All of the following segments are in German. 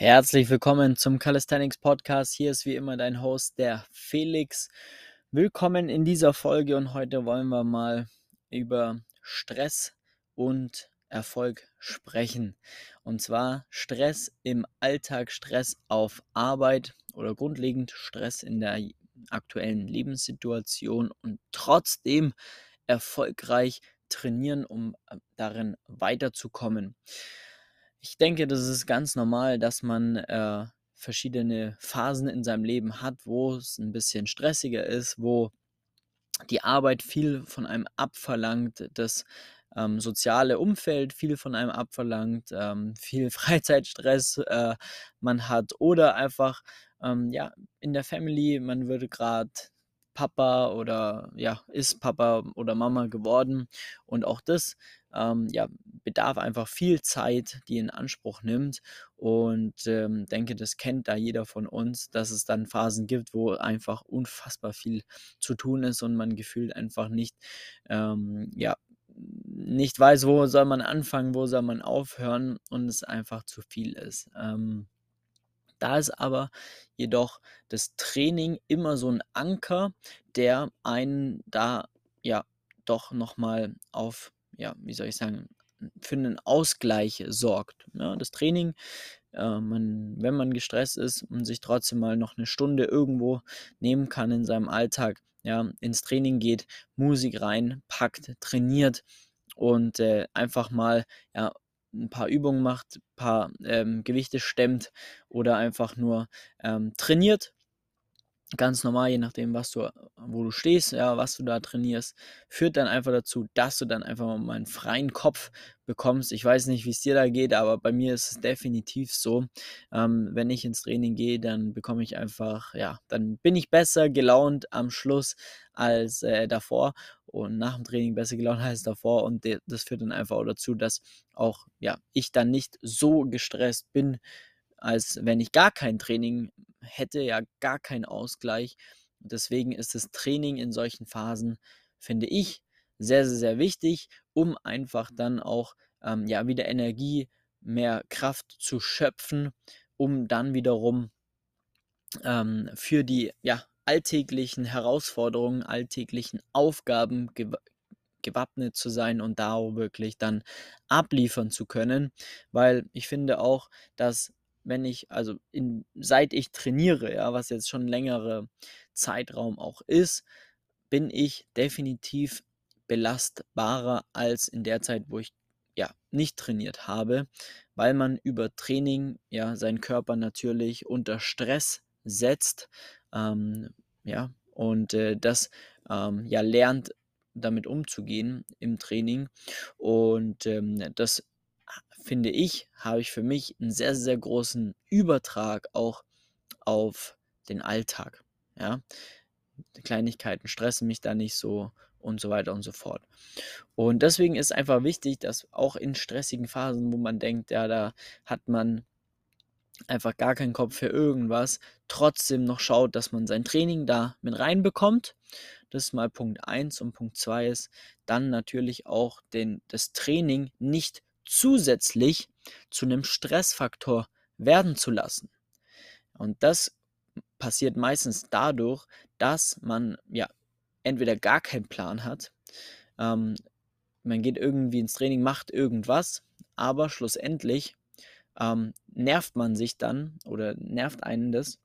Herzlich willkommen zum Calisthenics Podcast. Hier ist wie immer dein Host, der Felix. Willkommen in dieser Folge und heute wollen wir mal über Stress und Erfolg sprechen. Und zwar Stress im Alltag, Stress auf Arbeit oder grundlegend Stress in der aktuellen Lebenssituation und trotzdem erfolgreich trainieren, um äh, darin weiterzukommen. Ich denke, das ist ganz normal, dass man äh, verschiedene Phasen in seinem Leben hat, wo es ein bisschen stressiger ist, wo die Arbeit viel von einem abverlangt, das ähm, soziale Umfeld viel von einem abverlangt, ähm, viel Freizeitstress äh, man hat oder einfach ähm, ja in der Family, man würde gerade Papa oder ja, ist Papa oder Mama geworden. Und auch das ähm, ja, bedarf einfach viel Zeit, die in Anspruch nimmt. Und ähm, denke, das kennt da jeder von uns, dass es dann Phasen gibt, wo einfach unfassbar viel zu tun ist und man gefühlt einfach nicht, ähm, ja, nicht weiß, wo soll man anfangen, wo soll man aufhören und es einfach zu viel ist. Ähm, da ist aber jedoch das Training immer so ein Anker, der einen da ja doch nochmal auf, ja, wie soll ich sagen, für einen Ausgleich sorgt. Ja, das Training, äh, man, wenn man gestresst ist und sich trotzdem mal noch eine Stunde irgendwo nehmen kann in seinem Alltag, ja, ins Training geht, Musik rein, packt, trainiert und äh, einfach mal ja, ein paar Übungen macht, ein paar ähm, Gewichte stemmt oder einfach nur ähm, trainiert. Ganz normal, je nachdem, was du, wo du stehst, ja, was du da trainierst, führt dann einfach dazu, dass du dann einfach mal einen freien Kopf bekommst. Ich weiß nicht, wie es dir da geht, aber bei mir ist es definitiv so. Ähm, wenn ich ins Training gehe, dann bekomme ich einfach, ja, dann bin ich besser gelaunt am Schluss als äh, davor und nach dem Training besser gelaunt als davor und das führt dann einfach auch dazu, dass auch ja, ich dann nicht so gestresst bin, als wenn ich gar kein Training hätte, ja gar keinen Ausgleich. Deswegen ist das Training in solchen Phasen, finde ich, sehr, sehr, sehr wichtig, um einfach dann auch ähm, ja, wieder Energie, mehr Kraft zu schöpfen, um dann wiederum ähm, für die ja, alltäglichen Herausforderungen, alltäglichen Aufgaben gew gewappnet zu sein und da wirklich dann abliefern zu können. Weil ich finde auch, dass wenn ich, also in, seit ich trainiere, ja, was jetzt schon ein längerer Zeitraum auch ist, bin ich definitiv belastbarer als in der Zeit, wo ich ja nicht trainiert habe, weil man über Training ja seinen Körper natürlich unter Stress setzt, ähm, ja, und äh, das ähm, ja lernt, damit umzugehen im Training. Und ähm, das finde ich, habe ich für mich einen sehr, sehr großen Übertrag auch auf den Alltag. Ja, Kleinigkeiten stressen mich da nicht so und so weiter und so fort. Und deswegen ist einfach wichtig, dass auch in stressigen Phasen, wo man denkt, ja, da hat man einfach gar keinen Kopf für irgendwas, trotzdem noch schaut, dass man sein Training da mit reinbekommt. Das ist mal Punkt 1 und Punkt 2 ist dann natürlich auch den, das Training nicht zusätzlich zu einem Stressfaktor werden zu lassen. Und das passiert meistens dadurch, dass man ja entweder gar keinen Plan hat, ähm, man geht irgendwie ins Training, macht irgendwas, aber schlussendlich ähm, nervt man sich dann oder nervt einen das,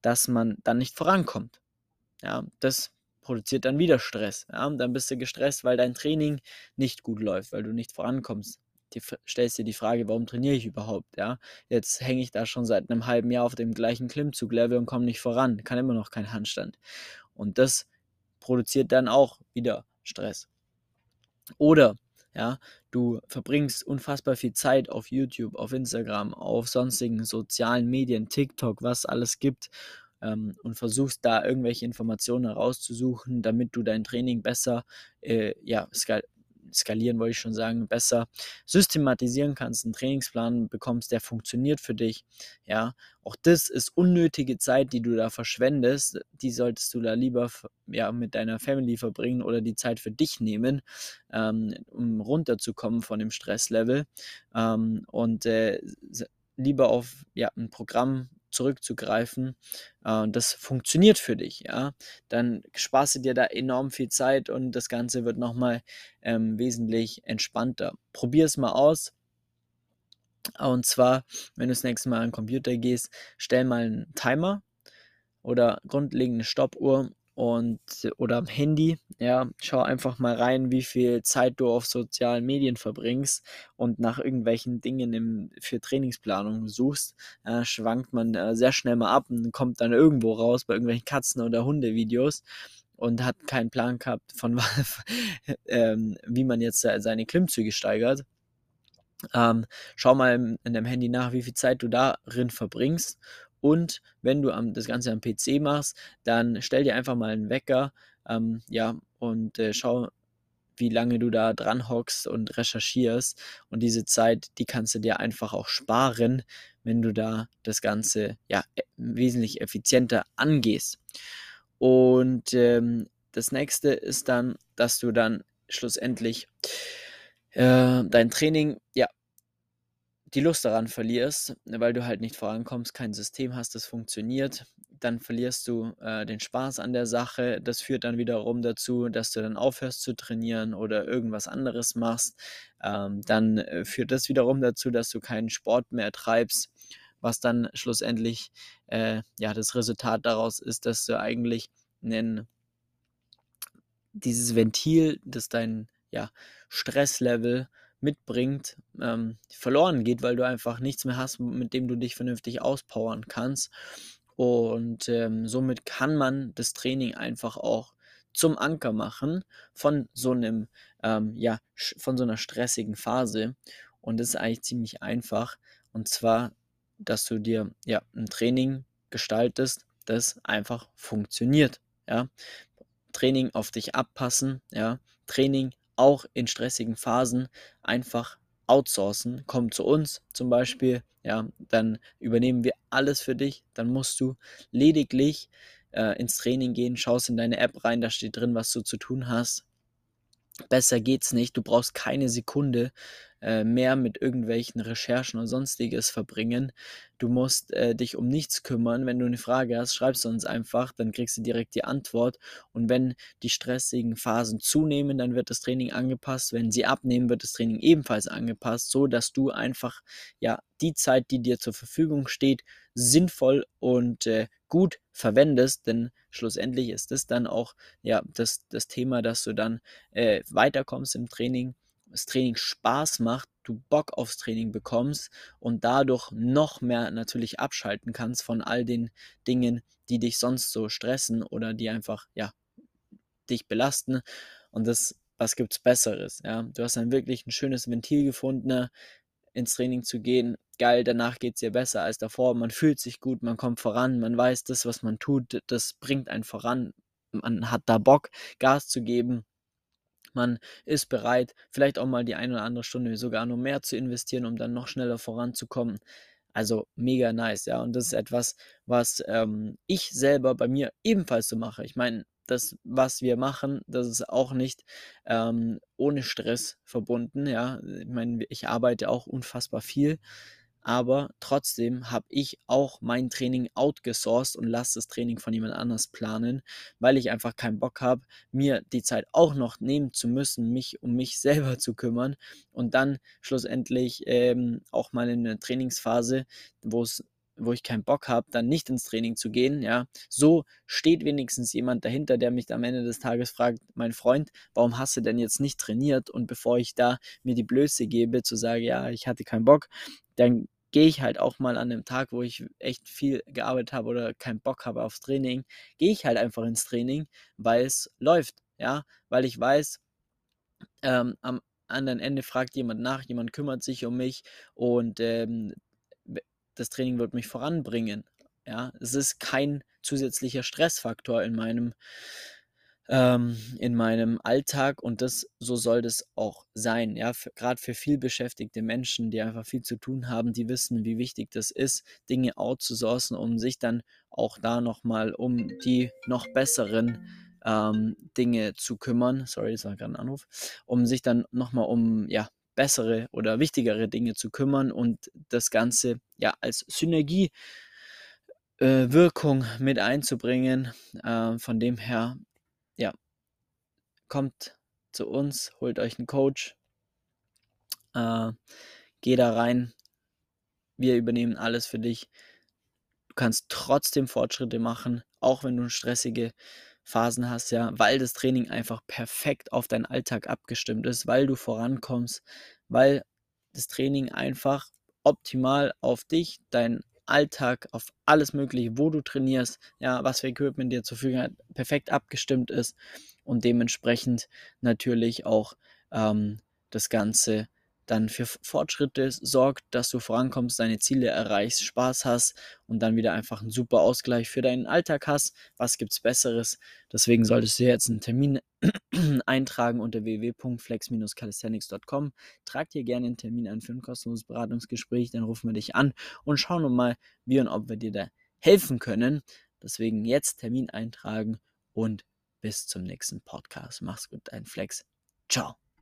dass man dann nicht vorankommt. Ja, das produziert dann wieder Stress. Ja, dann bist du gestresst, weil dein Training nicht gut läuft, weil du nicht vorankommst. Du stellst dir die Frage, warum trainiere ich überhaupt? Ja, jetzt hänge ich da schon seit einem halben Jahr auf dem gleichen Klimmzuglevel und komme nicht voran, kann immer noch keinen Handstand. Und das produziert dann auch wieder Stress. Oder ja, du verbringst unfassbar viel Zeit auf YouTube, auf Instagram, auf sonstigen sozialen Medien, TikTok, was alles gibt ähm, und versuchst da irgendwelche Informationen herauszusuchen, damit du dein Training besser äh, ja, skalieren wollte ich schon sagen, besser systematisieren kannst, einen Trainingsplan bekommst, der funktioniert für dich. Ja, auch das ist unnötige Zeit, die du da verschwendest. Die solltest du da lieber ja, mit deiner Family verbringen oder die Zeit für dich nehmen, ähm, um runterzukommen von dem Stresslevel. Ähm, und äh, lieber auf ja, ein Programm zurückzugreifen äh, und das funktioniert für dich, ja, dann sparst du dir da enorm viel Zeit und das Ganze wird nochmal ähm, wesentlich entspannter. Probier es mal aus. Und zwar, wenn du das nächste Mal an den Computer gehst, stell mal einen Timer oder grundlegend eine Stoppuhr und oder am Handy, ja, schau einfach mal rein, wie viel Zeit du auf sozialen Medien verbringst und nach irgendwelchen Dingen im, für Trainingsplanung suchst, äh, schwankt man äh, sehr schnell mal ab und kommt dann irgendwo raus bei irgendwelchen Katzen- oder Hundevideos und hat keinen Plan gehabt von ähm, wie man jetzt seine Klimmzüge steigert. Ähm, schau mal in deinem Handy nach, wie viel Zeit du darin verbringst und wenn du am, das Ganze am PC machst, dann stell dir einfach mal einen Wecker, ähm, ja, und äh, schau, wie lange du da dran hockst und recherchierst. Und diese Zeit, die kannst du dir einfach auch sparen, wenn du da das Ganze ja e, wesentlich effizienter angehst. Und ähm, das nächste ist dann, dass du dann schlussendlich äh, dein Training ja die Lust daran verlierst, weil du halt nicht vorankommst, kein System hast, das funktioniert, dann verlierst du äh, den Spaß an der Sache. Das führt dann wiederum dazu, dass du dann aufhörst zu trainieren oder irgendwas anderes machst. Ähm, dann äh, führt das wiederum dazu, dass du keinen Sport mehr treibst, was dann schlussendlich äh, ja das Resultat daraus ist, dass du eigentlich einen, dieses Ventil, das dein ja, Stresslevel mitbringt, ähm, verloren geht, weil du einfach nichts mehr hast, mit dem du dich vernünftig auspowern kannst. Und ähm, somit kann man das Training einfach auch zum Anker machen von so einem, ähm, ja, von so einer stressigen Phase. Und das ist eigentlich ziemlich einfach. Und zwar, dass du dir ja ein Training gestaltest, das einfach funktioniert. Ja. Training auf dich abpassen, ja. Training auch in stressigen Phasen einfach outsourcen. Komm zu uns zum Beispiel, ja, dann übernehmen wir alles für dich. Dann musst du lediglich äh, ins Training gehen, schaust in deine App rein, da steht drin, was du zu tun hast. Besser geht's nicht. Du brauchst keine Sekunde äh, mehr mit irgendwelchen Recherchen und sonstiges verbringen. Du musst äh, dich um nichts kümmern. Wenn du eine Frage hast, schreibst du uns einfach, dann kriegst du direkt die Antwort. Und wenn die stressigen Phasen zunehmen, dann wird das Training angepasst. Wenn sie abnehmen, wird das Training ebenfalls angepasst, so dass du einfach ja die Zeit, die dir zur Verfügung steht, sinnvoll und äh, gut verwendest, denn schlussendlich ist es dann auch ja das, das Thema, dass du dann äh, weiterkommst im Training, das Training Spaß macht, du Bock aufs Training bekommst und dadurch noch mehr natürlich abschalten kannst von all den Dingen, die dich sonst so stressen oder die einfach ja dich belasten. Und das was gibt's besseres, ja? Du hast dann wirklich ein schönes Ventil gefunden, ins Training zu gehen, geil, danach geht es dir besser als davor, man fühlt sich gut, man kommt voran, man weiß, das, was man tut, das bringt einen voran, man hat da Bock, Gas zu geben, man ist bereit, vielleicht auch mal die eine oder andere Stunde sogar noch mehr zu investieren, um dann noch schneller voranzukommen. Also mega nice, ja. Und das ist etwas, was ähm, ich selber bei mir ebenfalls so mache. Ich meine, das, was wir machen, das ist auch nicht ähm, ohne Stress verbunden, ja. Ich meine, ich arbeite auch unfassbar viel aber trotzdem habe ich auch mein Training outgesourced und lasse das Training von jemand anders planen, weil ich einfach keinen Bock habe, mir die Zeit auch noch nehmen zu müssen, mich um mich selber zu kümmern. Und dann schlussendlich ähm, auch mal in einer Trainingsphase, wo es wo ich keinen Bock habe, dann nicht ins Training zu gehen, ja, so steht wenigstens jemand dahinter, der mich am Ende des Tages fragt, mein Freund, warum hast du denn jetzt nicht trainiert? Und bevor ich da mir die Blöße gebe, zu sagen, ja, ich hatte keinen Bock, dann gehe ich halt auch mal an einem Tag, wo ich echt viel gearbeitet habe oder keinen Bock habe aufs Training, gehe ich halt einfach ins Training, weil es läuft, ja, weil ich weiß, ähm, am anderen Ende fragt jemand nach, jemand kümmert sich um mich und ähm, das Training wird mich voranbringen. Ja, es ist kein zusätzlicher Stressfaktor in meinem ähm, in meinem Alltag und das so soll das auch sein. Ja, gerade für viel beschäftigte Menschen, die einfach viel zu tun haben, die wissen, wie wichtig das ist, Dinge outzusourcen, um sich dann auch da nochmal um die noch besseren ähm, Dinge zu kümmern. Sorry, das war gerade ein Anruf. Um sich dann nochmal um ja bessere oder wichtigere Dinge zu kümmern und das Ganze ja als Synergie äh, mit einzubringen. Äh, von dem her, ja, kommt zu uns, holt euch einen Coach, äh, geh da rein. Wir übernehmen alles für dich. Du kannst trotzdem Fortschritte machen, auch wenn du stressige Phasen hast, ja, weil das Training einfach perfekt auf deinen Alltag abgestimmt ist, weil du vorankommst, weil das Training einfach optimal auf dich, deinen Alltag, auf alles Mögliche, wo du trainierst, ja, was für Equipment dir zur Verfügung hat, perfekt abgestimmt ist und dementsprechend natürlich auch ähm, das Ganze dann für Fortschritte sorgt, dass du vorankommst, deine Ziele erreichst, Spaß hast und dann wieder einfach einen super Ausgleich für deinen Alltag hast. Was gibt es Besseres? Deswegen solltest du jetzt einen Termin eintragen unter www.flex-calisthenics.com. Trag dir gerne einen Termin ein für ein kostenloses Beratungsgespräch, dann rufen wir dich an und schauen mal, wie und ob wir dir da helfen können. Deswegen jetzt Termin eintragen und bis zum nächsten Podcast. Mach's gut, dein Flex. Ciao.